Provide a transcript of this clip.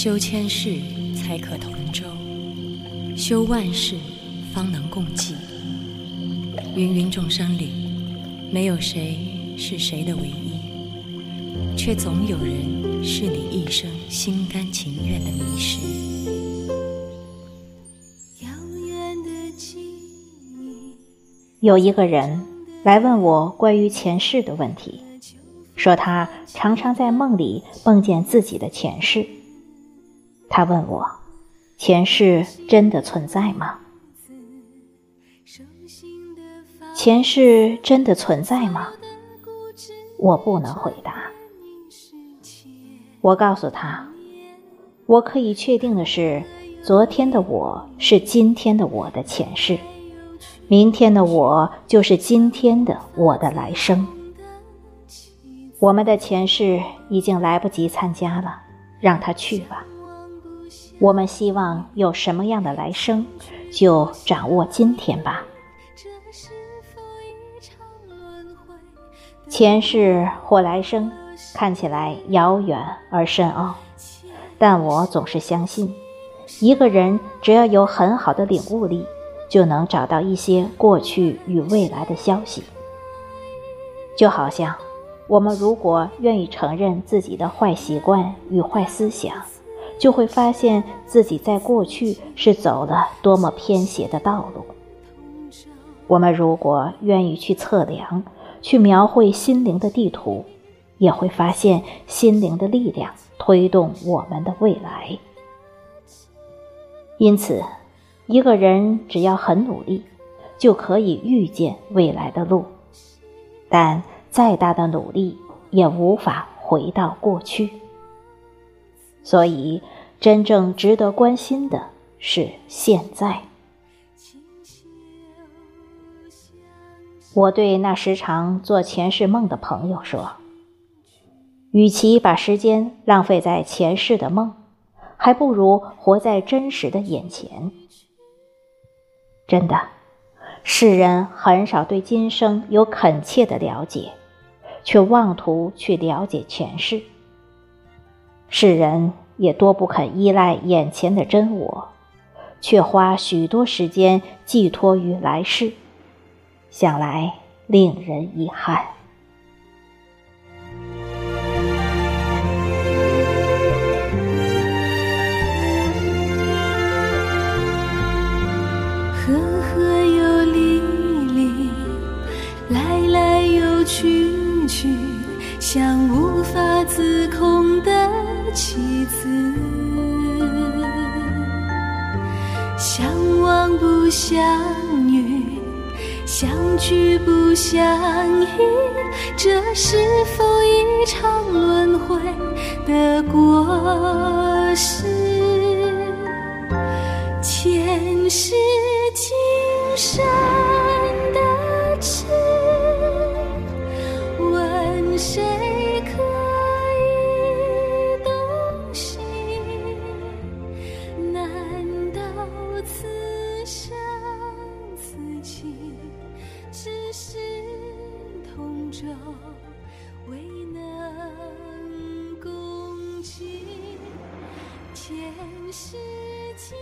修千世才可同舟，修万世方能共济。芸芸众生里，没有谁是谁的唯一，却总有人是你一生心甘情愿的迷失。有一个人来问我关于前世的问题，说他常常在梦里梦见自己的前世。他问我：“前世真的存在吗？前世真的存在吗？”我不能回答。我告诉他：“我可以确定的是，昨天的我是今天的我的前世。”明天的我就是今天的我的来生。我们的前世已经来不及参加了，让他去吧。我们希望有什么样的来生，就掌握今天吧。前世或来生看起来遥远而深奥，但我总是相信，一个人只要有很好的领悟力。就能找到一些过去与未来的消息。就好像，我们如果愿意承认自己的坏习惯与坏思想，就会发现自己在过去是走了多么偏斜的道路。我们如果愿意去测量、去描绘心灵的地图，也会发现心灵的力量推动我们的未来。因此。一个人只要很努力，就可以预见未来的路，但再大的努力也无法回到过去。所以，真正值得关心的是现在。我对那时常做前世梦的朋友说：“与其把时间浪费在前世的梦，还不如活在真实的眼前。”真的，世人很少对今生有恳切的了解，却妄图去了解前世。世人也多不肯依赖眼前的真我，却花许多时间寄托于来世，想来令人遗憾。来来又去去像无法自控妻子，相望不相遇，相聚不相依，这是否一场轮回的过失？前世今生。情只是同舟未能共济前世今